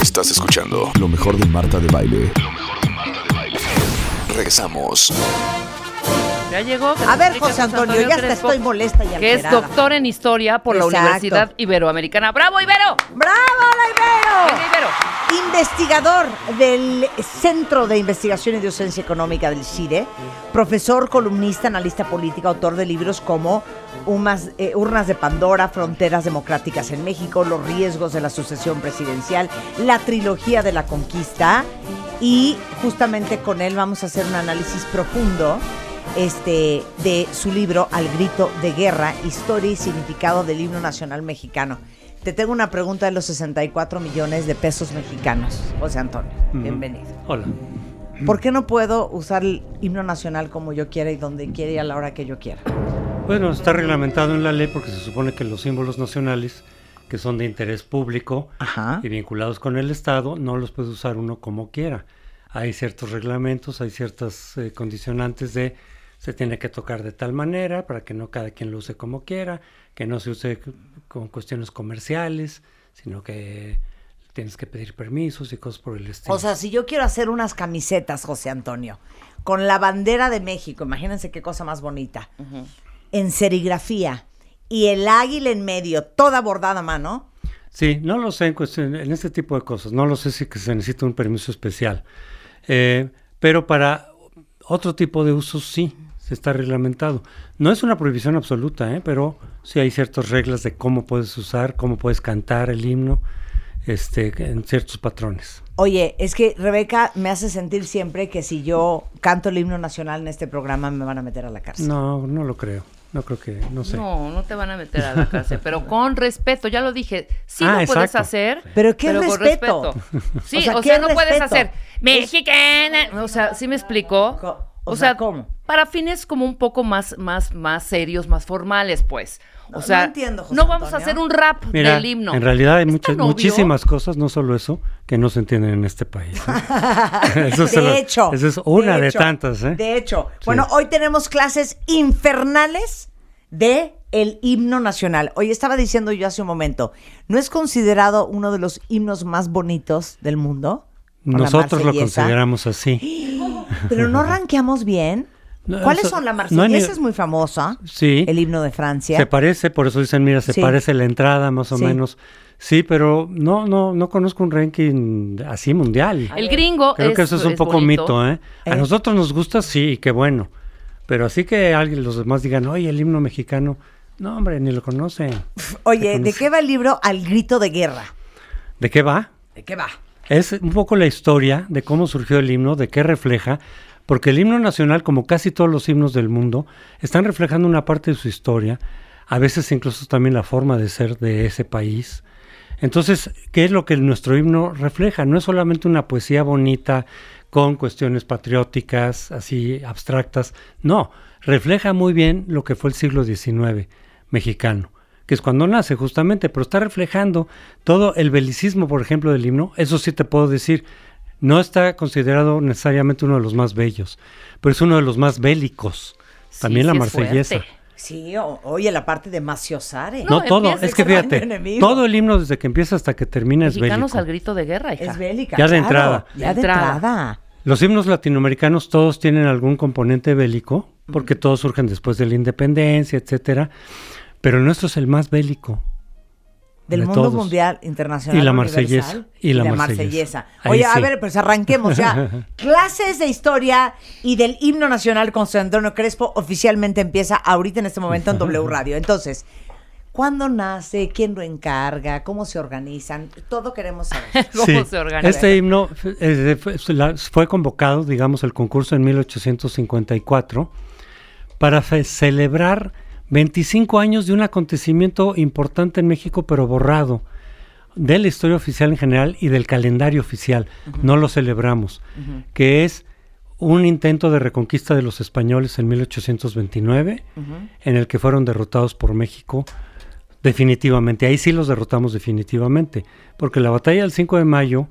Estás escuchando lo mejor de Marta de Baile. Lo mejor de Marta de Baile. Regresamos. Ya llegó. A ver, José Antonio, ya hasta estoy molesta y Que es doctor en historia por la. Universidad Iberoamericana. ¡Bravo, Ibero! ¡Bravo, la Ibero! Venga, Ibero. Investigador del Centro de Investigación y Docencia Económica del CIDE, profesor, columnista, analista político, autor de libros como Umas- eh, Urnas de Pandora, Fronteras Democráticas en México, Los riesgos de la sucesión presidencial, la trilogía de la conquista y justamente con él vamos a hacer un análisis profundo este, de su libro Al grito de guerra, historia y significado del himno nacional mexicano. Te tengo una pregunta de los 64 millones de pesos mexicanos, José Antonio. Bienvenido. Hola. ¿Por qué no puedo usar el himno nacional como yo quiera y donde quiera y a la hora que yo quiera? Bueno, está reglamentado en la ley porque se supone que los símbolos nacionales que son de interés público Ajá. y vinculados con el Estado no los puede usar uno como quiera. Hay ciertos reglamentos, hay ciertas eh, condicionantes de se tiene que tocar de tal manera para que no cada quien lo use como quiera, que no se use con cuestiones comerciales, sino que tienes que pedir permisos y cosas por el estilo. O sea, si yo quiero hacer unas camisetas, José Antonio, con la bandera de México, imagínense qué cosa más bonita, en serigrafía y el águila en medio, toda bordada a mano, Sí, no lo sé en, cuestión- en este tipo de cosas. No lo sé si que se necesita un permiso especial. Eh, pero para otro tipo de usos sí, se está reglamentado. No es una prohibición absoluta, ¿eh? pero sí hay ciertas reglas de cómo puedes usar, cómo puedes cantar el himno este, en ciertos patrones. Oye, es que Rebeca me hace sentir siempre que si yo canto el himno nacional en este programa me van a meter a la cárcel. No, no lo creo. No creo que, no sé. No, no te van a meter a la cárcel, pero con respeto, ya lo dije, sí Ah, lo puedes hacer. Pero ¿qué con respeto? Sí, O o sea, sea, ¿qué no puedes respeto? hacer mexicana, o sea, ¿sí me explicó? O O, sea, sea, ¿cómo? Para fines como un poco más, más, más serios, más formales, pues. O No- no sea, entiendo, José no vamos Antonio. a hacer un rap Mira, del himno. en realidad hay ¿Es muchas, muchísimas cosas, no solo eso, que no se entienden en este país. ¿eh? Eso de lo- hecho. Esa es una de, hecho, tantas, ¿eh? De hecho. Sí. Bueno, hoy tenemos clases infernales de el himno nacional. Hoy estaba diciendo yo hace un momento, ¿no es considerado uno de los himnos más bonitos del mundo? Nosotros lo consideramos así. Pero no ranqueamos bien. No, ¿Cuáles eso- son? La marsellesa ni- es muy famosa. Sí. El himno de Francia. Se parece, por eso dicen, mira, se Sí. parece la entrada más o Sí. menos. Sí, pero no, no, no conozco un ranking así mundial. El gringo Creo es, que eso es un poco bonito. mito, ¿eh? A Eh. nosotros nos gusta, sí, y qué bueno. Pero así que alguien, los demás digan, oye, el himno mexicano, no, hombre, ni lo conocen. Oye, ¿de qué va el libro Al grito de guerra? ¿De qué va? ¿De qué va? Es un poco la historia de cómo surgió el himno, de qué refleja, porque el himno nacional, como casi todos los himnos del mundo, están reflejando una parte de su historia, a veces incluso también la forma de ser de ese país. Entonces, ¿qué es lo que nuestro himno refleja? No es solamente una poesía bonita con cuestiones patrióticas, así abstractas, no, refleja muy bien lo que fue el siglo XIX mexicano que es cuando nace justamente, pero está reflejando todo el belicismo, por ejemplo, del himno. Eso sí te puedo decir, no está considerado necesariamente uno de los más bellos, pero es uno de los más bélicos. Sí, También la sí es marsellesa. fuerte. Sí, o- oye, la parte de Maciosare. No, No, todo, es que fíjate, todo el himno desde que empieza hasta que termina es Mexicanos bélico. al grito de guerra, hija. Es bélica. Ya de claro, entrada. Ya De de entrada. entrada. Los himnos latinoamericanos todos tienen algún componente bélico, porque todos surgen después de la independencia, etcétera, pero el nuestro es el más bélico. Del de mundo todos. mundial internacional. Y la marsellesa, y la marsellesa. Ahí Oye, a ver, pues arranquemos ya. Clases de historia y del himno nacional con Antonio Crespo oficialmente empieza ahorita en este momento en W Radio. Entonces, ¿cuándo nace? ¿Quién lo encarga? ¿Cómo se organizan? Todo queremos saber. ¿Cómo Sí, se organiza? Este himno eh, fue, la- fue convocado, digamos, el concurso en 1854 para fe- celebrar 25 años de un acontecimiento importante en México, pero borrado de la historia oficial en general y del calendario oficial. No lo celebramos, que es un intento de reconquista de los españoles en 1829, en el que fueron derrotados por México definitivamente. Ahí sí los derrotamos definitivamente, porque la batalla del 5 de mayo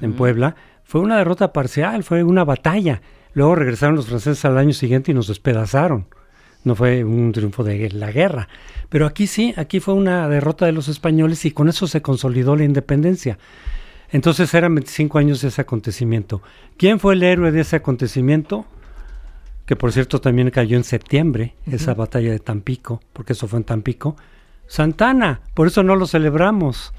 en Puebla fue una derrota parcial, fue una batalla. Luego regresaron los franceses al año siguiente y nos despedazaron. No fue un triunfo de la guerra. Pero aquí sí, aquí fue una derrota de los españoles y con eso se consolidó la independencia. Entonces eran 25 años de ese acontecimiento. ¿Quién fue el héroe de ese acontecimiento? Que por cierto también cayó en septiembre, esa batalla de Tampico, porque eso fue en Tampico. Santana, por eso no lo celebramos.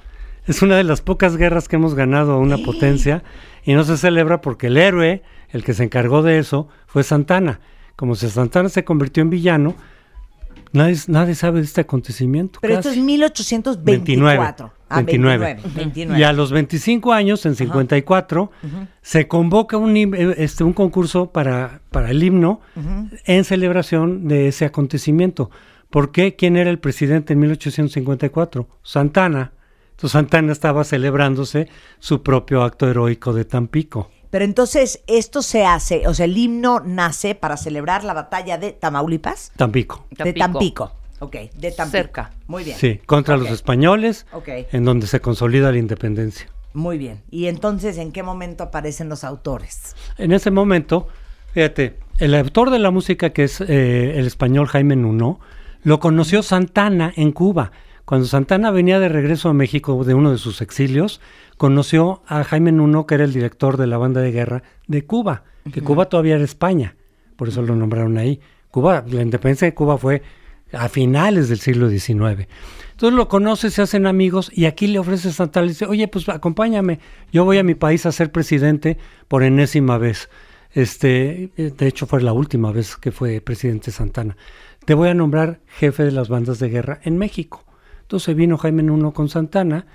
Es una de las pocas guerras que hemos ganado a una potencia y no se celebra porque el héroe, el que se encargó de eso, fue Santana. Como si Santana se convirtió en villano, nadie, nadie sabe de este acontecimiento. Pero esto es casi. 1824. Ah, 29. 29. Y a los 25 años, en 54, se convoca un, eh, este, un concurso para, para el himno en celebración de ese acontecimiento. ¿Por qué? ¿Quién era el presidente en 1854? Santana. Entonces Santana estaba celebrándose su propio acto heroico de Tampico. Pero entonces esto se hace, o sea, el himno nace para celebrar la batalla de Tamaulipas. Tampico. De Tampico. Ok, de Tampico. Cerca. Muy bien. Sí, contra los españoles, Ok. en donde se consolida la independencia. Muy bien. Y entonces, ¿en qué momento aparecen los autores? En ese momento, fíjate, el autor de la música, que es eh, el español Jaime Nuno, lo conoció Santana en Cuba. Cuando Santana venía de regreso a México de uno de sus exilios, conoció a Jaime Nuno, que era el director de la banda de guerra de Cuba, que Cuba todavía era España, por eso lo nombraron ahí. Cuba, la independencia de Cuba fue a finales del siglo XIX. Entonces lo conoce, se hacen amigos y aquí le ofrece Santana, le dice, oye, pues acompáñame, yo voy a mi país a ser presidente por enésima vez. Este, de hecho fue la última vez que fue presidente Santana. Te voy a nombrar jefe de las bandas de guerra en México. Entonces vino Jaime Nuno con Santana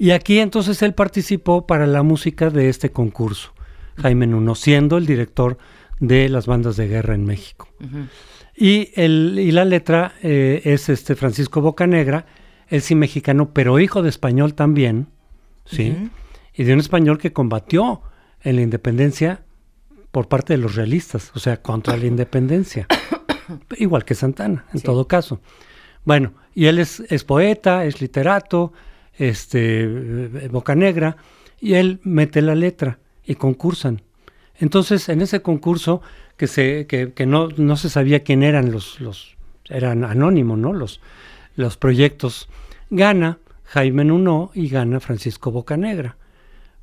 y aquí entonces él participó para la música de este concurso. Jaime Nuno, siendo el director de las bandas de guerra en México. Y, el, y la letra eh, es este Francisco Bocanegra, él sí mexicano, pero hijo de español también, ¿sí? Y de un español que combatió en la independencia por parte de los realistas, o sea, contra la independencia. Igual que Santana, en todo caso. Bueno, y él es, es poeta, es literato, este, eh, Bocanegra, y él mete la letra y concursan. Entonces, en ese concurso, que, se, que, que no, no se sabía quién eran los, los eran anónimos, ¿no? Los, los proyectos, gana Jaime Nuno y gana Francisco Bocanegra.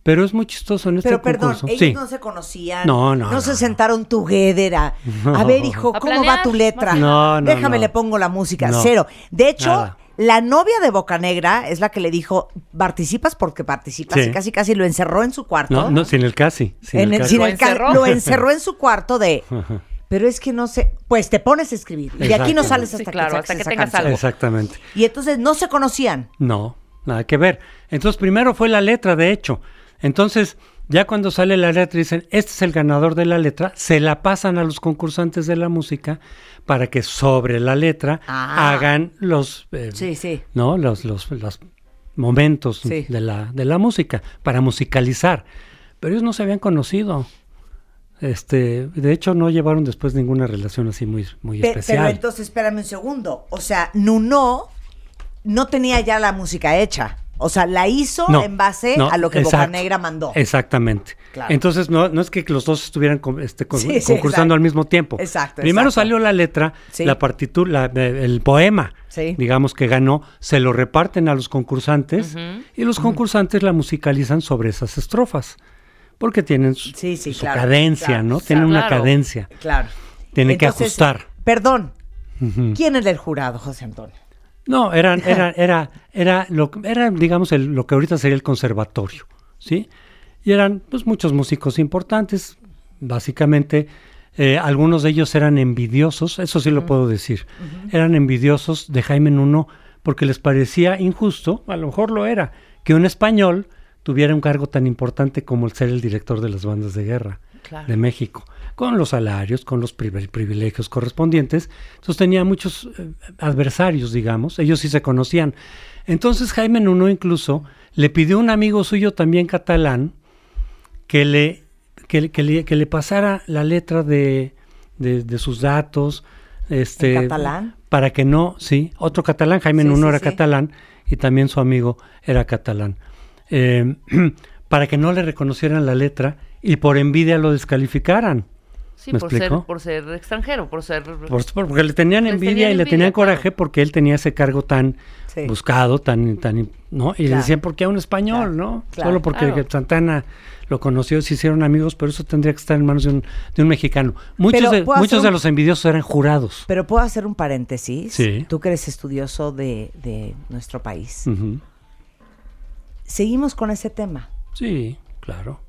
Pero es muy chistoso en este Pero perdón, concurso. ellos Sí. no se conocían. No, no, No se no. sentaron together a, a ver, hijo, ¿cómo va tu letra? No, no, Déjame no. le pongo la música. No. Cero. De hecho, Nada. La novia de Bocanegra es la que le dijo, participas porque participas. Sí. Y casi casi lo encerró en su cuarto. No, no, sin el casi. Sin En el el- casi. sin ¿Lo el ca- encerró? lo encerró en su cuarto de. Pero es que no sé. Pues te pones a escribir. Y de aquí no sales Sí, hasta claro, que hasta tengas canción. algo. Exactamente. Y entonces no se conocían. No, nada que ver. Entonces, primero fue la letra, de hecho. Entonces, ya cuando sale la letra y dicen, este es el ganador de la letra, se la pasan a los concursantes de la música para que sobre la letra Ah. hagan los, eh, Sí, sí. ¿no? los, los, los momentos Sí. de, la, de la música, para musicalizar. Pero ellos no se habían conocido. Este, de hecho, no llevaron después ninguna relación así muy, muy Pe- especial. Pero entonces, espérame un segundo. O sea, Nuno no tenía ya la música hecha. O sea, la hizo No, en base no, a lo que exacto, Bocanegra mandó. Exactamente. Claro. Entonces, no, no es que los dos estuvieran con- este, con- Sí, sí, concursando exacto. al mismo tiempo. Exacto, Primero exacto. salió la letra, Sí. la partitura, la- el poema, digamos que ganó, se lo reparten a los concursantes y los concursantes la musicalizan sobre esas estrofas. Porque tienen su, claro, cadencia, claro, ¿no? Tienen una cadencia. Claro. Tienen que ajustar. Perdón. ¿Quién es el jurado, José Antonio? No, eran, era, era, era, lo, era digamos, el- lo que ahorita sería el conservatorio, ¿sí? Y eran, pues, muchos músicos importantes, básicamente, eh, algunos de ellos eran envidiosos, eso sí lo puedo decir, eran envidiosos de Jaime Nuno porque les parecía injusto, a lo mejor lo era, que un español tuviera un cargo tan importante como el ser el director de las bandas de guerra Claro. de México, con los salarios, con los privi- privilegios correspondientes. Entonces tenía muchos eh, adversarios, digamos, ellos sí se conocían. Entonces Jaime Nuno incluso le pidió a un amigo suyo también catalán que le, que, le- que le, que le pasara la letra de, de- de sus datos. Este, ¿En catalán? Para que no, sí, otro catalán, Jaime Sí, Nuno sí, era sí. catalán y también su amigo era catalán. Eh, para que no le reconocieran la letra y por envidia lo descalificaran. Sí, ¿Me por ser, explico? por ser extranjero, por ser... Por- porque le tenían envidia tenían y le tenían claro. coraje porque él tenía ese cargo tan Sí. buscado, tan, tan, ¿no? Y le decían, ¿por qué a un español, Claro, no? claro. Solo porque Claro. Santana lo conoció, se hicieron amigos, pero eso tendría que estar en manos de un, de un mexicano. Muchos, de, ¿puedo muchos de los envidiosos eran jurados. Pero puedo hacer un paréntesis. Sí. Tú que eres estudioso de, de nuestro país. Seguimos con ese tema. Sí, claro.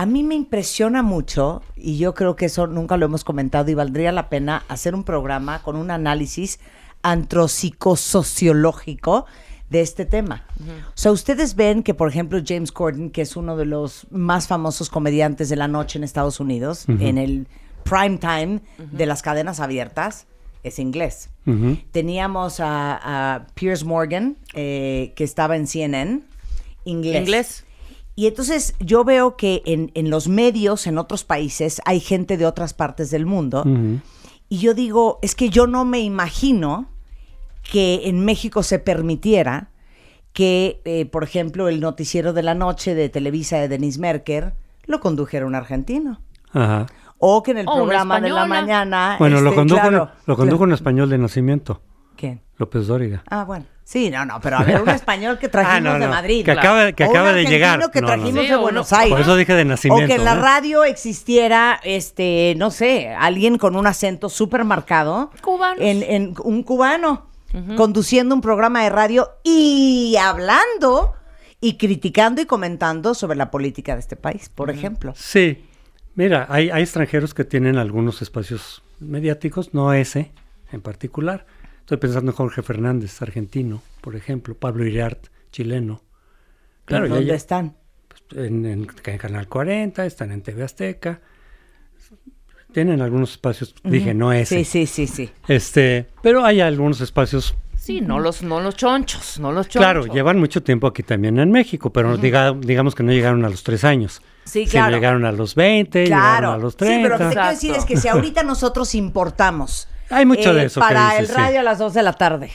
A mí me impresiona mucho, y yo creo que eso nunca lo hemos comentado, y valdría la pena hacer un programa con un análisis antropsicosociológico de este tema. O sea, ustedes ven que, por ejemplo, James Corden, que es uno de los más famosos comediantes de la noche en Estados Unidos, en el prime time de las cadenas abiertas, es inglés. Teníamos a, a Piers Morgan, eh, que estaba en CNN, inglés. Inglés. Y entonces yo veo que en, en los medios, en otros países, hay gente de otras partes del mundo. Y yo digo, es que yo no me imagino que en México se permitiera que, eh, por ejemplo, el noticiero de la noche de Televisa de Denise Merker lo condujera un argentino. Ajá. O que en el O programa de la mañana... Bueno, lo este, condujo, claro, lo condujo claro. en español de nacimiento, ¿Quién? López Dóriga. Ah, bueno. Sí, no, no, pero a ver, un español que trajimos Ah, no, de Madrid. que acaba- que O un de llegar. que trajimos no. de Buenos Aires. Por eso dije de nacimiento. O que en la radio existiera, este, no sé, alguien con un acento súper marcado. Cubanos. En, en un cubano conduciendo un programa de radio y hablando y criticando y comentando sobre la política de este país, por ejemplo. Sí, mira, hay, hay extranjeros que tienen algunos espacios mediáticos, no ese en particular. Estoy pensando en Jorge Fernández, argentino, por ejemplo, Pablo Iriart, chileno. Claro, ¿Dónde ya- están? en, en- en Canal 40, están en TV Azteca. Tienen algunos espacios, dije, no ese. Sí, sí, sí, sí. Este, pero hay algunos espacios Sí, no los, no los chonchos, no los chonchos. Claro, llevan mucho tiempo aquí también en México, pero diga- digamos que no llegaron a los tres años. Sí, Sino claro. llegaron a los 20, llegaron a los Sí, pero lo que 30. te quiero decir es que si ahorita nosotros importamos Hay mucho de eso que para dices, el sí. radio a las 2 de la tarde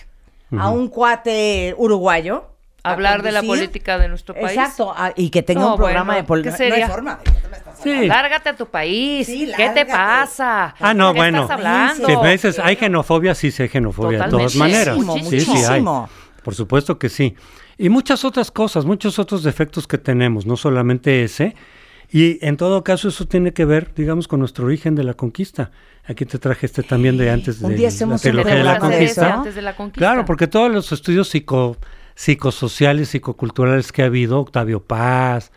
a un cuate uruguayo Hablar de la política de nuestro país. Exacto, a- y que tenga No, un programa bueno, de política. No hay forma. ¿de qué me estás Sí. Lárgate a tu país. Sí, ¿Qué te pasa? Ah, no, ¿Qué bueno. estás hablando? Si me dices, hay xenofobia, sí, sí hay xenofobia de todas maneras. Muchísimo, sí, sí hay. muchísimo. Por supuesto que sí. Y muchas otras cosas, muchos otros defectos que tenemos, no solamente ese. Y en todo caso eso tiene que ver, digamos, con nuestro origen de la conquista. Aquí te traje este también de antes de la trilogía de la conquista. Antes de la conquista. Claro, porque todos los estudios psico, psicosociales, psicoculturales que ha habido, Octavio Paz,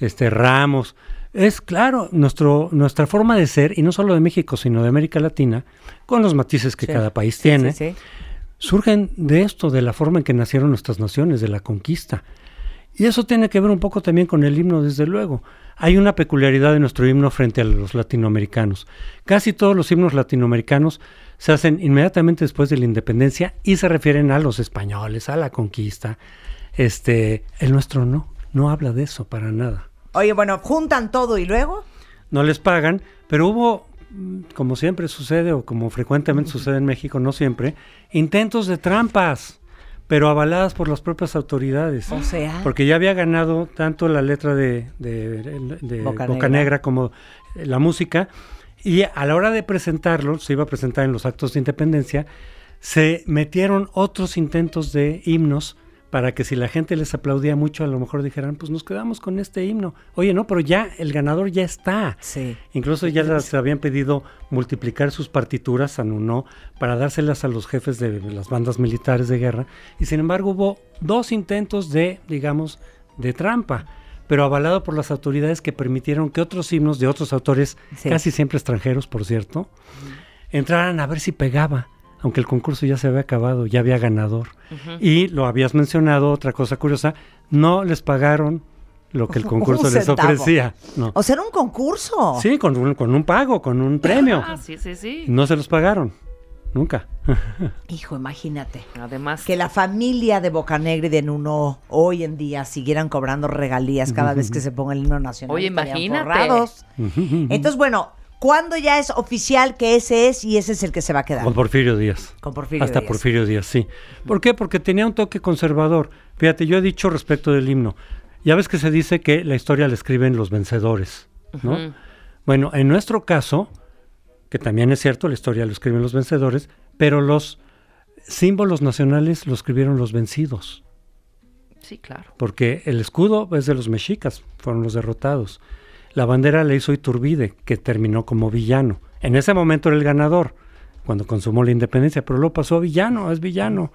este Ramos, es claro, nuestro, nuestra forma de ser, y no solo de México, sino de América Latina, con los matices que Sí. cada país Sí, tiene, sí. surgen de esto, de la forma en que nacieron nuestras naciones, de la conquista. Y eso tiene que ver un poco también con el himno, desde luego. Hay una peculiaridad de nuestro himno frente a los latinoamericanos. Casi todos los himnos latinoamericanos se hacen inmediatamente después de la independencia y se refieren a los españoles, a la conquista. Este, el nuestro no, no habla de eso para nada. Oye, bueno, juntan todo y luego. No les pagan, pero hubo, mm, como siempre sucede o como frecuentemente sucede en México, no siempre, intentos de trampas, pero avaladas por las propias autoridades. O sea. Porque ya había ganado tanto la letra de, de- de Boca Boca, Negra. Negra. como eh, la música. Y a la hora de presentarlo, se iba a presentar en los actos de independencia, se metieron otros intentos de himnos para que si la gente les aplaudía mucho, a lo mejor dijeran, pues nos quedamos con este himno. Oye, no, pero ya el ganador ya está. Sí. Incluso ya les habían pedido multiplicar sus partituras a Nuno para dárselas a los jefes de las bandas militares de guerra. Y sin embargo hubo dos intentos de, digamos, de trampa, pero avalado por las autoridades que permitieron que otros himnos de otros autores, Sí. casi siempre extranjeros, por cierto, entraran a ver si pegaba, aunque el concurso ya se había acabado, ya había ganador. Y lo habías mencionado, otra cosa curiosa, no les pagaron lo que el concurso les ofrecía. No. O sea, era un concurso. Sí, con un, con un pago, con un premio. Ah, sí, sí, sí. No se los pagaron. Nunca. Hijo, imagínate. Además, Que la familia de Bocanegra y de Nuno hoy en día siguieran cobrando regalías cada vez que se ponga el himno nacional. Oye, imagínate. Entonces, bueno, ¿cuándo ya es oficial que ese es y ese es el que se va a quedar? Con Porfirio Díaz. Con Porfirio Hasta Díaz. Porfirio Díaz, sí. ¿Por qué? Porque tenía un toque conservador. Fíjate, yo he dicho respecto del himno. Ya ves que se dice que la historia la escriben los vencedores, ¿no? Bueno, en nuestro caso, que también es cierto, la historia lo escriben los vencedores, pero los símbolos nacionales lo escribieron los vencidos. Sí, claro. Porque el escudo es de los mexicas, fueron los derrotados. La bandera la hizo Iturbide, que terminó como villano. En ese momento era el ganador, cuando consumó la independencia, pero luego pasó a villano, es villano.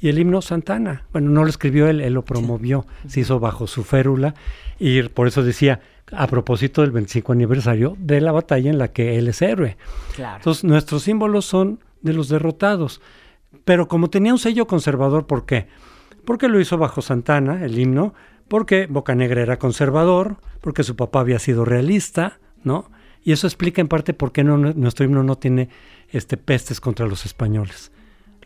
Y el himno Santana, bueno, no lo escribió él, él lo promovió, se hizo bajo su férula y por eso decía, a propósito del 25 aniversario de la batalla en la que él es héroe. Claro. Entonces, nuestros símbolos son de los derrotados. Pero como tenía un sello conservador, ¿por qué? Porque lo hizo bajo Santana, el himno, porque Bocanegra era conservador, porque su papá había sido realista, ¿no? Y eso explica en parte por qué no, nuestro himno no tiene este, pestes contra los españoles.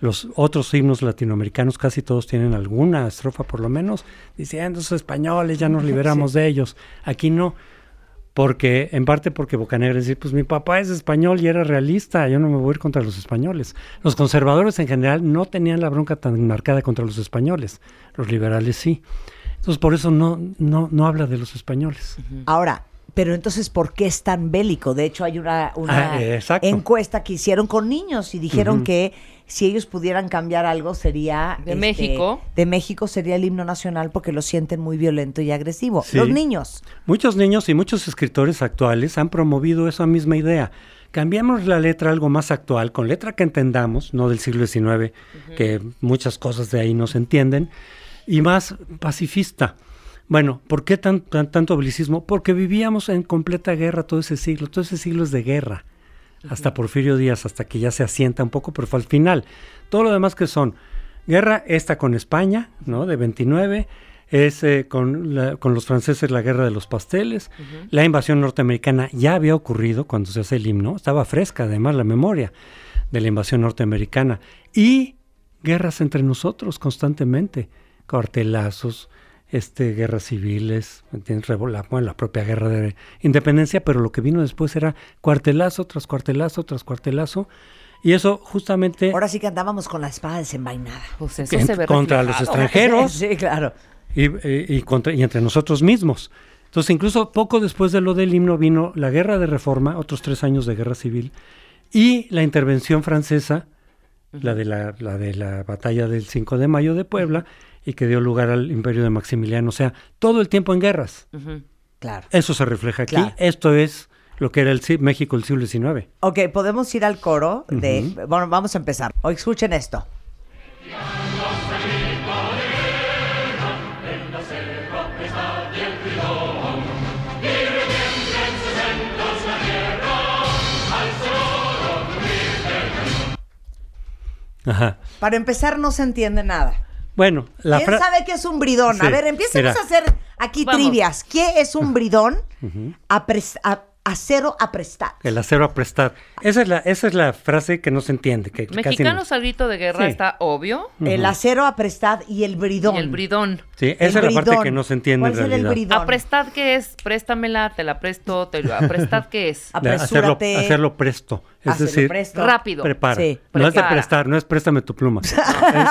Los otros himnos latinoamericanos casi todos tienen alguna estrofa por lo menos diciendo esos españoles, ya nos liberamos de ellos. Aquí no, porque en parte porque Bocanegra dice, pues mi papá es español y era realista, yo no me voy a ir contra los españoles. Los conservadores en general no tenían la bronca tan marcada contra los españoles, los liberales sí. Entonces por eso no, no, no habla de los españoles. Ahora, pero entonces, ¿por qué es tan bélico? De hecho, hay una, una Ah, encuesta que hicieron con niños y dijeron que si ellos pudieran cambiar algo sería... De México. De México sería el himno nacional porque lo sienten muy violento y agresivo. Sí. Los niños. Muchos niños y muchos escritores actuales han promovido esa misma idea. Cambiamos la letra a algo más actual, con letra que entendamos, no del siglo XIX, que muchas cosas de ahí no se entienden, y más pacifista. Bueno, ¿por qué tan, tan- tanto belicismo? Porque vivíamos en completa guerra todo ese siglo, todo ese siglo es de guerra, hasta Porfirio Díaz, hasta que ya se asienta un poco, pero fue al final. Todo lo demás que son guerra, esta con España, ¿no? De 29, es eh, con, la- con los franceses la guerra de los pasteles, la invasión norteamericana ya había ocurrido cuando se hace el himno, estaba fresca además la memoria de la invasión norteamericana, y guerras entre nosotros constantemente, cuartelazos, este, guerras civiles, la, bueno, la propia guerra de independencia, pero lo que vino después era cuartelazo tras cuartelazo tras cuartelazo, y eso justamente Ahora sí que andábamos con la espada desenvainada. Pues eso se ve contra los extranjeros Sí, claro. y, y- y contra- y entre nosotros mismos. Entonces, incluso poco después de lo del himno vino la guerra de reforma, otros tres años de guerra civil, y la intervención francesa, la, de la, la de la batalla del 5 de mayo de Puebla, y que dio lugar al imperio de Maximiliano. O sea, todo el tiempo en guerras. Claro. Eso se refleja aquí. Claro. Esto es lo que era el México del siglo XIX. Ok, podemos ir al coro de... Bueno, vamos a empezar. O escuchen esto. Ajá. Para empezar, no se entiende nada. Bueno, la ¿Quién sabe qué es un bridón? A ver, empecemos mira. a hacer aquí Vamos. trivias. ¿Qué es un bridón? A- acero aprestar. el acero a prestar. Esa es la, esa es la frase que no se entiende. Que casi no- Mexicanos al grito de guerra Sí. está obvio. El acero aprestad y el bridón. Y el bridón. Sí, El esa es la parte que no se entiende ¿Cuál en será el realidad. bridón? ¿Aprestad qué es? Préstamela, te la presto, te lo... ¿Aprestad qué es? Hacerlo, Apresúrate. hacerlo presto. Es Hacerlo decir, presto. Rápido. prepara. Sí. No es de prestar, no es préstame tu pluma. Es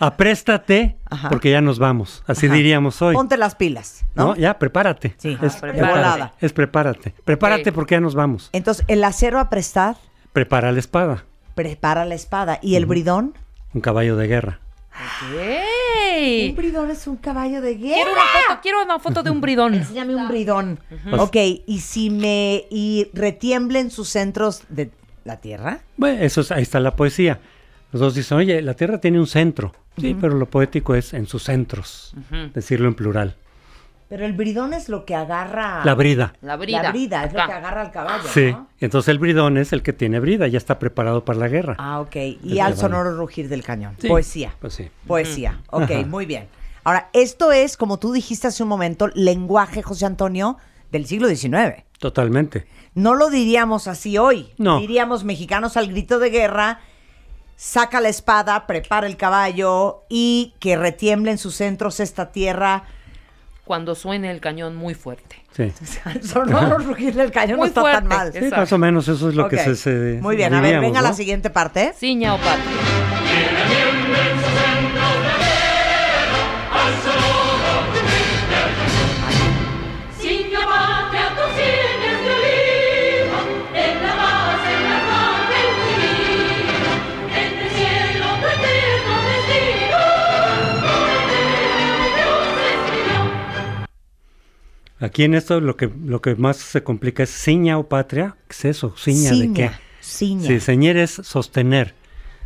apréstate Ajá. porque ya nos vamos. Así Ajá. diríamos hoy. Ponte las pilas, ¿no? ¿no? Ya, prepárate. Sí, es, prepárate. volada. Es prepárate. Prepárate porque ya nos vamos. Entonces, el acero aprestad Prepara la espada. prepara la espada. ¿Y el bridón? Un caballo de guerra. Un bridón es un caballo de guerra. Quiero una foto, quiero una foto de un bridón. Enséñame un bridón. Ok, y si me y retiemblen sus centros de la tierra. Bueno, eso es- ahí está la poesía. Los dos dicen, oye, la tierra tiene un centro. Sí, pero lo poético es en sus centros. Decirlo en plural. Pero el bridón es lo que agarra. La brida. La brida. La brida es lo que agarra al caballo. Sí. ¿no? Entonces el bridón es el que tiene brida, ya está preparado para la guerra. Ah, ok. Y El al caballo. sonoro rugir del cañón. Sí, Poesía. Pues sí. Poesía. Ok, Ajá. muy bien. Ahora, esto es, como tú dijiste hace un momento, lenguaje, José Antonio, del siglo XIX. Totalmente. No lo diríamos así hoy. No. Diríamos mexicanos al grito de guerra, saca la espada, prepara el caballo y que retiemble en sus centros esta tierra. Cuando suene el cañón muy fuerte. Sí. Sonoro rugir del cañón no está tan mal. Sí, Exacto. más o menos eso es lo que se, se- Muy bien, a ver, venga ¿no? la siguiente parte. Ciña o patria. Aquí en esto lo que, lo que más se complica es ciña o patria. ¿Qué es eso? Ciña, de qué? Ciña. Sí, ceñir es sostener.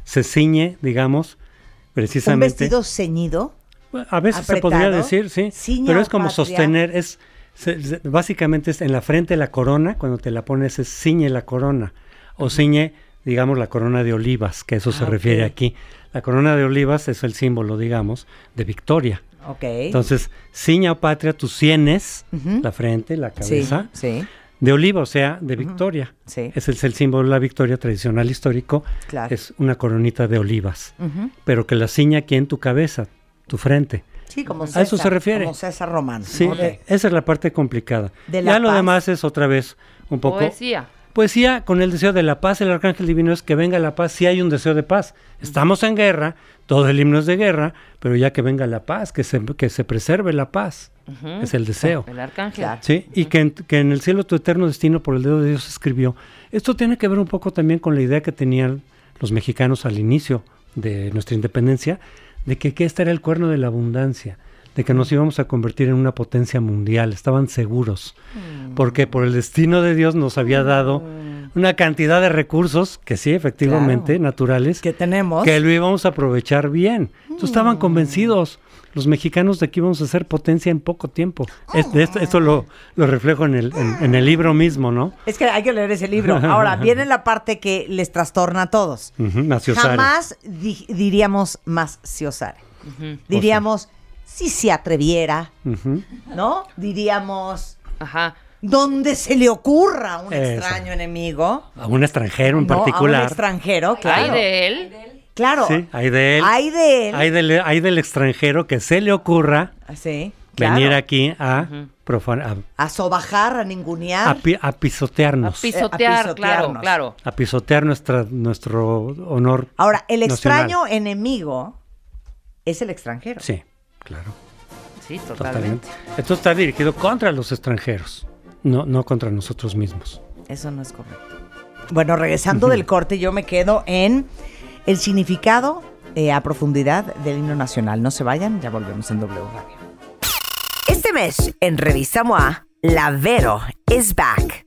Se ciñe, digamos, Un precisamente. vestido ceñido. A veces se podría decir, sí. ciña pero es como patria. sostener, es se- se- básicamente es en la frente la corona, cuando te la pones es ciñe la corona. O ciñe, digamos, la corona de olivas, que eso se Ah, refiere aquí. La corona de olivas es el símbolo, digamos, de victoria. Ok. Entonces, ciña o patria, tus sienes, la frente, la cabeza, sí, de oliva, o sea, de victoria. sí. Ese es el símbolo de la victoria tradicional histórico. Claro. Es una coronita de olivas, pero que la ciña aquí en tu cabeza, tu frente. Sí, como A eso César, se refiere. Como César Román. Sí, eh, esa es la parte complicada. De la ya lo demás es otra vez un poco Poesía. Poesía con el deseo de la paz. El arcángel divino es que venga la paz. Si hay un deseo de paz. Estamos en guerra, todo el himno es de guerra, pero ya que venga la paz, que se, que se preserve la paz. Es el deseo. El arcángel. Sí, y que en, que en el cielo tu eterno destino por el dedo de Dios escribió. Esto tiene que ver un poco también con la idea que tenían los mexicanos al inicio de nuestra independencia, de que, que este era el cuerno de la abundancia, de que nos íbamos a convertir en una potencia mundial, estaban seguros, porque por el destino de Dios nos había dado una cantidad de recursos, que sí, efectivamente, Claro. naturales, Que tenemos. que lo íbamos a aprovechar bien. Entonces estaban convencidos los mexicanos de que íbamos a ser potencia en poco tiempo. De esto, esto lo, lo reflejo en el, en, en el libro mismo, ¿no? Es que hay que leer ese libro. Ahora, viene la parte que les trastorna a todos. Ujú, Maciosare. Jamás di- diríamos más Ciosare. Diríamos, si se atreviera. ¿no? Diríamos, Ajá. donde se le ocurra a un Eso. extraño enemigo. A un extranjero en ¿no? A un particular. extranjero, claro. Hay de él. Claro. Sí, hay de él. Hay de él. Hay del, hay del extranjero que se le ocurra Sí, claro. venir aquí a, profan- A sobajar, a a, ningunear. a pi- a A pisotearnos. pisotear, pisotearnos. claro, claro. a pisotear nuestra, nuestro honor. Ahora, el nacional. extraño enemigo es el extranjero. Sí, claro. Sí, Totalmente. totalmente. Esto está dirigido contra los extranjeros, no, no contra nosotros mismos. Eso no es correcto. Bueno, regresando del corte, yo me quedo en el significado eh, a profundidad del himno nacional. No se vayan, ya volvemos en W Radio. Este mes, en Revista MOA, la Vero is back.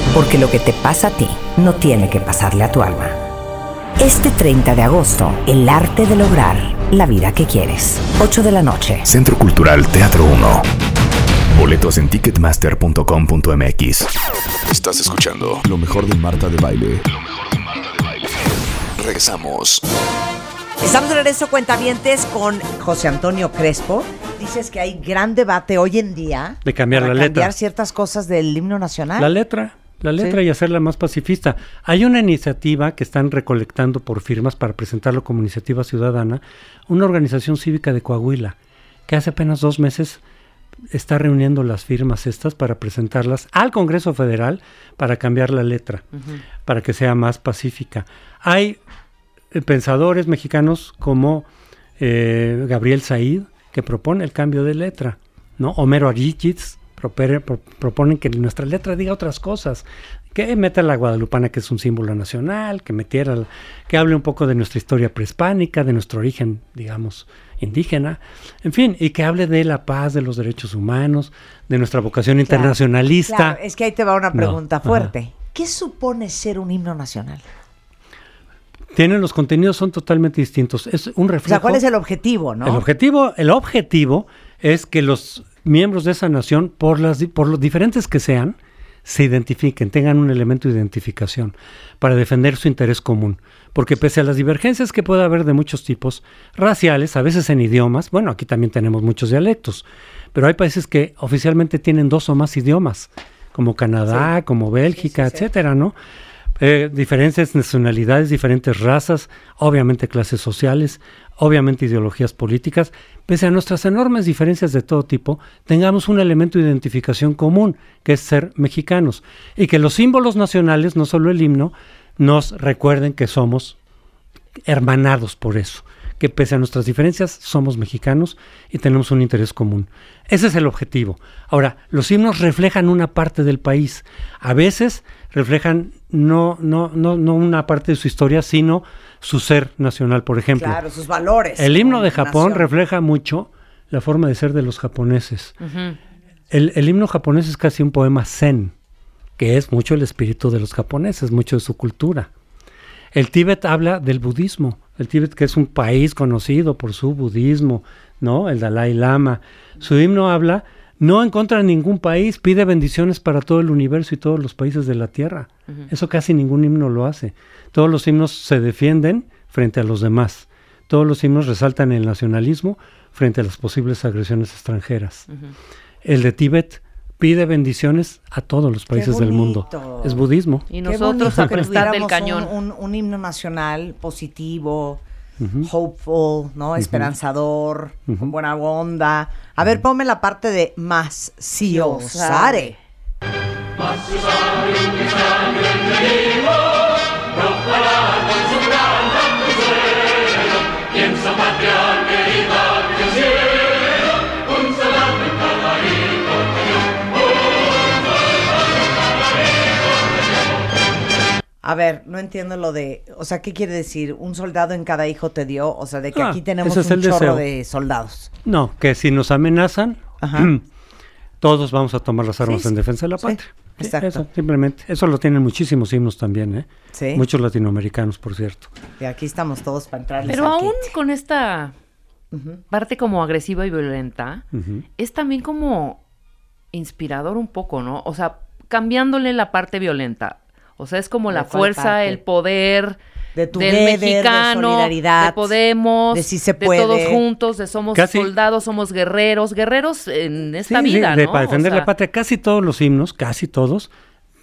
Porque lo que te pasa a ti no tiene que pasarle a tu alma. Este 30 de agosto, el arte de lograr la vida que quieres. 8 de la noche. Centro Cultural Teatro 1. Boletos en ticketmaster.com.mx. Estás escuchando lo mejor de Marta de Baile. Lo mejor de Marta de Baile. Regresamos. Estamos de regreso, cuentavientes, con José Antonio Crespo. Dices que hay gran debate hoy en día De cambiar para la letra. cambiar ciertas cosas del himno nacional. La letra, la letra Sí. y hacerla más pacifista. Hay una iniciativa que están recolectando por firmas para presentarlo como iniciativa ciudadana, una organización cívica de Coahuila, que hace apenas dos meses está reuniendo las firmas estas para presentarlas al Congreso Federal para cambiar la letra, para que sea más pacífica. Hay eh, pensadores mexicanos como eh, Gabriel Said, que propone el cambio de letra, ¿no? Homero Arichitz proponen que nuestra letra diga otras cosas, que meta la guadalupana, que es un símbolo nacional, que metiera, que hable un poco de nuestra historia prehispánica, de nuestro origen, digamos, indígena, en fin, y que hable de la paz, de los derechos humanos, de nuestra vocación Claro, internacionalista. Claro, es que ahí te va una No, pregunta ajá. fuerte. ¿Qué supone ser un himno nacional? Tienen los contenidos son totalmente distintos. Es un O reflejo. sea, ¿cuál es el objetivo, no? El objetivo, el objetivo es que los miembros de esa nación, por las por los diferentes que sean, se identifiquen, tengan un elemento de identificación para defender su interés común. Porque pese a las divergencias que pueda haber de muchos tipos, raciales, a veces en idiomas, bueno, aquí también tenemos muchos dialectos, pero hay países que oficialmente tienen dos o más idiomas, como Canadá, como Bélgica, etcétera, ¿no? Eh, diferentes nacionalidades, diferentes razas, obviamente clases sociales, obviamente ideologías políticas, pese a nuestras enormes diferencias de todo tipo, tengamos un elemento de identificación común, que es ser mexicanos, y que los símbolos nacionales, no solo el himno, nos recuerden que somos hermanados por eso, que pese a nuestras diferencias somos mexicanos y tenemos un interés común. Ese es el objetivo. Ahora, los himnos reflejan una parte del país. A veces reflejan no, no, no, no una parte de su historia, sino su ser nacional, por ejemplo. Claro, sus valores. El himno de Japón nación. refleja mucho la forma de ser de los japoneses. el, el himno japonés es casi un poema zen, que es mucho el espíritu de los japoneses, mucho de su cultura. El Tíbet habla del budismo. El Tíbet, que es un país conocido por su budismo, ¿no? El Dalai Lama. Su himno habla no en contra de ningún país, pide bendiciones para todo el universo y todos los países de la Tierra. Eso casi ningún himno lo hace. Todos los himnos se defienden frente a los demás. Todos los himnos resaltan el nacionalismo frente a las posibles agresiones extranjeras. El de Tíbet pide bendiciones a todos los países del mundo. Es budismo. Y Qué nosotros a que prestar del cañón. Un, un- un himno nacional positivo, hopeful, ¿no? Esperanzador, con buena onda. A ver, ponme la parte de más si A ver, no entiendo lo de, o sea, ¿qué quiere decir? Un soldado en cada hijo te dio, o sea, de que Ah, aquí tenemos es un el chorro deseo. de soldados. No, que si nos amenazan, Ajá. todos vamos a tomar las armas Sí, en defensa de la sí, patria. Sí, exacto. Eso, simplemente. Eso lo tienen muchísimos himnos también, ¿eh? Sí. Muchos latinoamericanos, por cierto. Y aquí estamos todos para entrarles Pero al aún kit. con esta parte como agresiva y violenta, es también como inspirador un poco, ¿no? O sea, cambiándole la parte violenta. O sea, es como ¿De la fuerza, parte? el poder De tu del deber, de mexicano, solidaridad, de Podemos, de si se de puede. todos juntos, de somos Casi- soldados, somos guerreros, guerreros en esta Sí, sí, vida, de- ¿no? para O defender sea, la patria, casi todos los himnos, casi todos,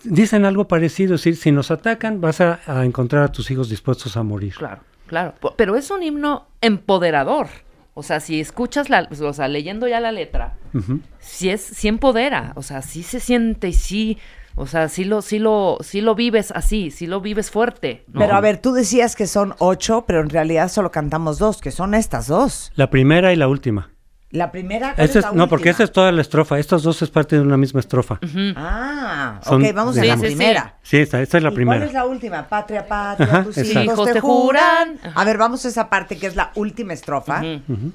dicen algo parecido. Es decir, si nos atacan, vas a, a encontrar a tus hijos dispuestos a morir. Claro, claro. Pero es un himno empoderador. O sea, si escuchas la, o sea, leyendo ya la letra, Ujú. sí es, sí empodera, o sea, sí se siente y sí, o sea, sí lo, sí lo, sí lo vives así, sí lo vives fuerte. ¿no? Pero a ver, tú decías que son ocho, pero en realidad solo cantamos dos, que son estas dos. La primera y la última. La primera, ¿cuál Esta es es- la no, porque esta es toda la estrofa. Estas dos es parte de una misma estrofa. Ah, Son, ok, vamos a la sí, sí. primera. Sí, esta, esta es la ¿Y primera. ¿Cuál es la última? Patria, patria, Ajá, tus exacto. hijos, Hijos te te juran. Ajá. A ver, vamos a esa parte que es la última estrofa.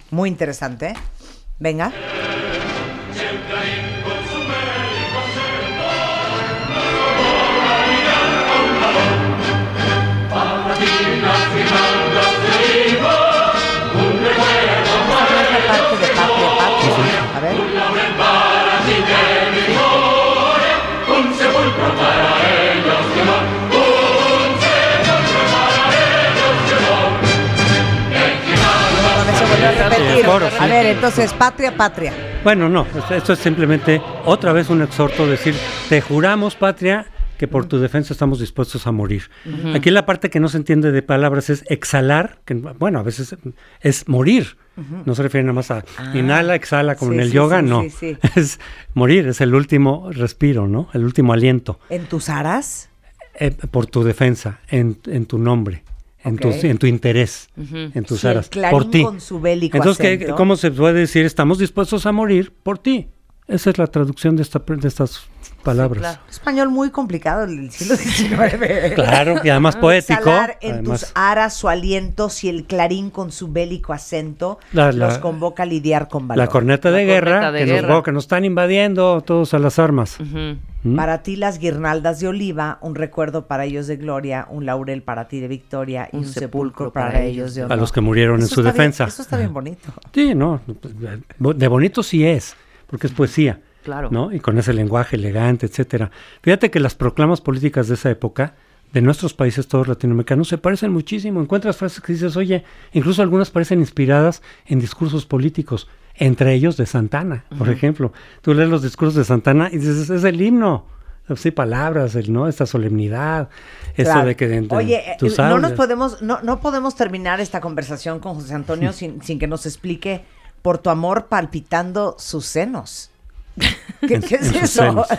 Muy interesante. Venga. A ver, entonces, patria, patria. Bueno, no, esto- esto es simplemente otra vez un exhorto, decir, te juramos, patria, que por tu defensa estamos dispuestos a morir. Aquí la parte que no se entiende de palabras es exhalar, que bueno, a veces es morir. No se refiere nada más a inhala, exhala, como Sí, en el sí, yoga, sí, no. Es morir, es el último respiro, ¿no? El último aliento. ¿En tus aras? Eh, por tu defensa, en, en tu nombre, en, Ok. tu, en tu interés, en tus Si el aras, por ti. con su Entonces, ¿qué-. ¿cómo se puede decir estamos dispuestos a morir por ti? Esa es la traducción de, esta, de estas palabras. claro. Español muy complicado del siglo XIX. Claro, y además poético. Exhalar en además, tus aras su aliento si el clarín con su bélico acento La- la- los convoca a lidiar con valor. la corneta de La guerra, corneta de que, guerra. Nos, que nos están invadiendo todos a las armas. ¿Mm? Para ti las guirnaldas de oliva, un recuerdo para ellos de gloria, un laurel para ti de victoria y un, sepulcro para, ellos de honor. A los que murieron en Eso su está bien- defensa. eso está bien bonito. Sí, no, de bonito sí es, porque es poesía. Claro. ¿no? Y con ese lenguaje elegante, etcétera. Fíjate que las proclamas políticas de esa época, de nuestros países todos latinoamericanos, se parecen muchísimo. Encuentras frases que dices, oye, incluso algunas parecen inspiradas en discursos políticos, entre ellos de Santana, por ejemplo. Tú lees los discursos de Santana y dices, es el himno. Sí, palabras, el, ¿no? Esta solemnidad, eso Claro. de que de- de- Oye, tú eh, no sabes. nos podemos, no, no podemos terminar esta conversación con José Antonio sin, sin que nos explique por tu amor palpitando sus senos. ¿Qué, es eso?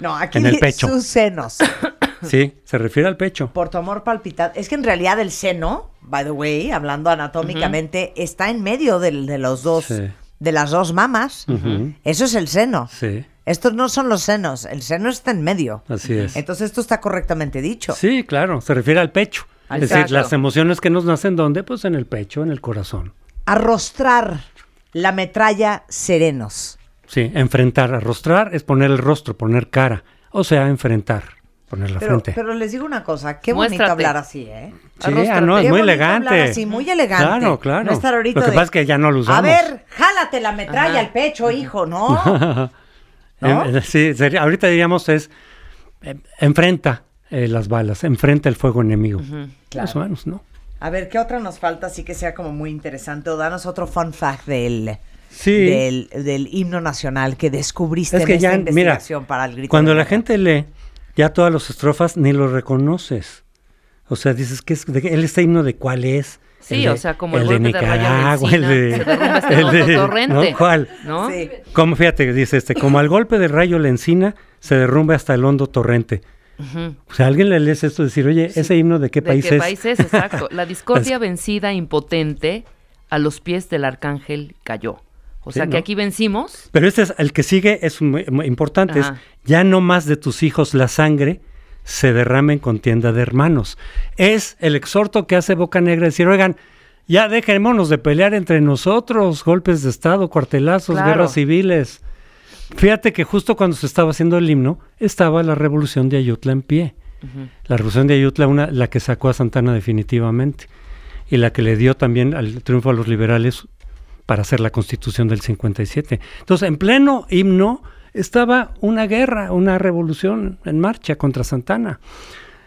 No, aquí En el dice pecho. sus senos. Sí, se refiere al pecho. Por tu amor palpitando. Es que en realidad el seno, by the way, hablando anatómicamente, está en medio de los dos, Sí. de las dos mamas. Eso es el seno. Sí, Estos no son los senos, el seno está en medio. así es. Entonces esto está correctamente dicho. Sí, claro, se refiere al pecho. Al es decir, las emociones que nos nacen, ¿dónde? Pues en el pecho, en el corazón. Arrostrar la metralla serenos. Sí, enfrentar, arrostrar es poner el rostro, poner cara. O sea, enfrentar, poner la Pero, frente. pero les digo una cosa, qué bonito hablar así, ¿eh? sí, ah, no, es muy elegante. así, muy elegante. Claro, claro. No estar ahorita Lo que de, pasa es que ya no lo usamos. A ver, jálate la metralla Ajá. al pecho, hijo, ¿no? ¿No? Eh, sí, sería- ahorita diríamos es eh, enfrenta eh, las balas, enfrenta el fuego enemigo. Claro. Más o menos, ¿no? A ver, ¿qué otra nos falta así que sea como muy interesante? O danos otro fun fact del, Sí. del, del himno nacional que descubriste Es que en esta ya, mira, investigación para el grito cuando la guerra. gente lee ya todas las estrofas ni lo reconoces. O sea, dices, ¿qué es, de, ¿el este himno de cuál es? Sí, de- o sea, como el de golpe de rayo de Nicaragua, el de... este el de- torrente. ¿no? ¿Cuál? ¿No? Sí. Como, fíjate, dice este, como al golpe de rayo la encina, se derrumba hasta el hondo torrente. Ujú. O sea, alguien le lees esto y decir, oye, ¿ese himno de qué ¿De país qué es? país es? Exacto. La discordia vencida, impotente, a los pies del arcángel cayó. O Sí, sea que ¿no? aquí vencimos. Pero este es el que sigue, es muy, muy importante, es ya no más de tus hijos la sangre se derrame en contienda de hermanos. Es el exhorto que hace Boca Negra decir, oigan, ya dejémonos de pelear entre nosotros, golpes de Estado, cuartelazos, Claro. guerras civiles. Fíjate que justo cuando se estaba haciendo el himno, estaba la revolución de Ayutla en pie. La revolución de Ayutla, una, la que sacó a Santana definitivamente, y la que le dio también al triunfo a los liberales para hacer la constitución del 57. Entonces, en pleno himno estaba una guerra, una revolución en marcha contra Santana.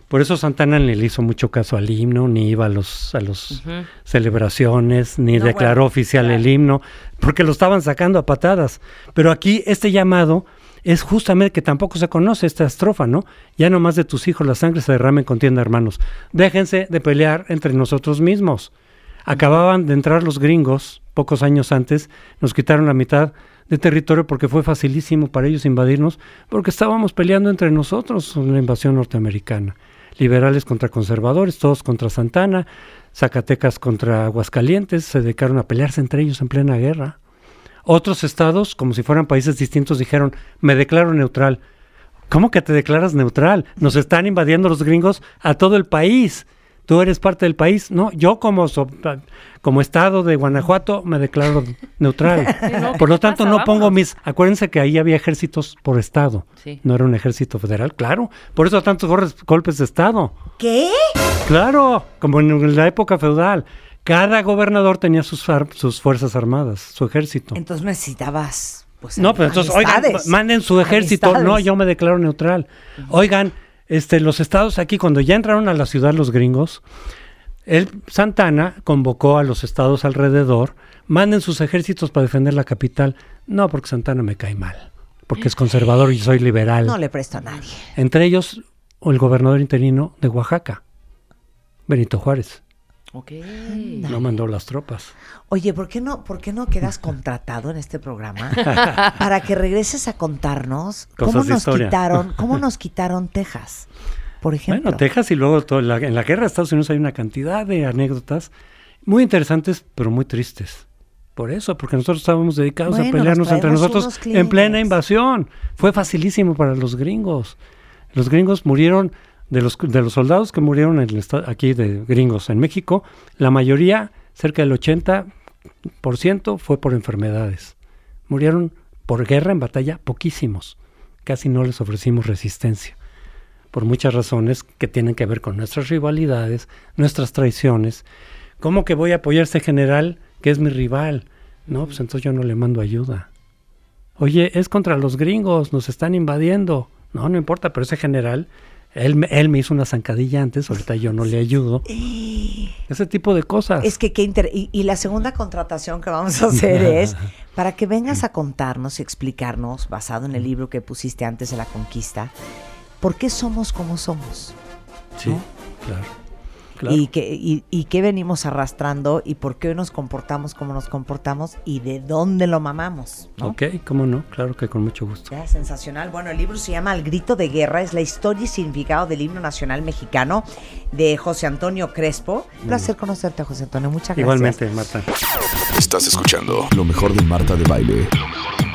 Por eso Santana ni le hizo mucho caso al himno, ni iba a los a Ujú. celebraciones, ni No, declaró bueno, oficial claro. el himno, porque lo estaban sacando a patadas. Pero aquí este llamado es justamente que tampoco se conoce esta estrofa, ¿no? Ya no más de tus hijos la sangre se derrame en contienda, hermanos. Déjense de pelear entre nosotros mismos. Acababan de entrar los gringos pocos años antes, nos quitaron la mitad de territorio porque fue facilísimo para ellos invadirnos, porque estábamos peleando entre nosotros en la invasión norteamericana. Liberales contra conservadores, todos contra Santana, Zacatecas contra Aguascalientes, se dedicaron a pelearse entre ellos en plena guerra. Otros estados, como si fueran países distintos, dijeron, me declaro neutral. ¿Cómo que te declaras neutral? Nos están invadiendo los gringos a todo el país. Tú eres parte del país. No, yo como, so- como estado de Guanajuato me declaro neutral. no, Por ¿qué lo tanto, pasa? no pongo Vámonos. mis... Acuérdense que ahí había ejércitos por estado. Sí. No era un ejército federal, claro. Por eso tantos golpes de estado. ¿Qué? Claro, como en la época feudal. Cada gobernador tenía sus, ar- sus fuerzas armadas, su ejército. Entonces necesitabas. Pues, No, pero entonces, oigan, manden su ejército. No, yo me declaro neutral. Oigan, este, los estados aquí, cuando ya entraron a la ciudad los gringos, el Santana convocó a los estados alrededor, manden sus ejércitos para defender la capital. No, porque Santana me cae mal, porque es conservador y soy liberal. No le presto a nadie. Entre ellos, el gobernador interino de Oaxaca, Benito Juárez. Ok. No mandó las tropas. Oye, ¿por qué no, por qué no quedas contratado en este programa para que regreses a contarnos cómo Cosas nos historia. quitaron, cómo nos quitaron Texas, por ejemplo? Bueno, Texas y luego todo- la- en la guerra de Estados Unidos hay una cantidad de anécdotas muy interesantes, pero muy tristes. Por eso, porque nosotros estábamos dedicados Bueno, a pelearnos nos entre nosotros en plena invasión. Fue facilísimo para los gringos. Los gringos murieron, de los, de los soldados que murieron aquí de gringos en México, la mayoría, cerca del 80%, fue por enfermedades. Murieron por guerra en batalla poquísimos. Casi no les ofrecimos resistencia por muchas razones que tienen que ver con nuestras rivalidades, nuestras traiciones. ¿Cómo que voy a apoyar a este general que es mi rival? No, pues entonces yo no le mando ayuda. Oye, es contra los gringos, nos están invadiendo. No, no importa, pero ese general, él, me- él me hizo una zancadilla antes, ahorita yo no le ayudo. Ese tipo de cosas. Es que qué inter- y, y la segunda contratación que vamos a hacer es para que vengas a contarnos y explicarnos, basado en el libro que pusiste antes de la conquista, por qué somos como somos. sí, ¿no? claro. Claro. Y, que, y, y qué venimos arrastrando y por qué hoy nos comportamos como nos comportamos y de dónde lo mamamos. ¿no? Ok, cómo no, claro que con mucho gusto. Ya, sensacional. Bueno, el libro se llama El grito de guerra, es la historia y significado del himno nacional mexicano de José Antonio Crespo. Un placer conocerte, José Antonio. Muchas gracias. Igualmente, Marta. Estás escuchando lo mejor de Marta de Baile. Lo mejor de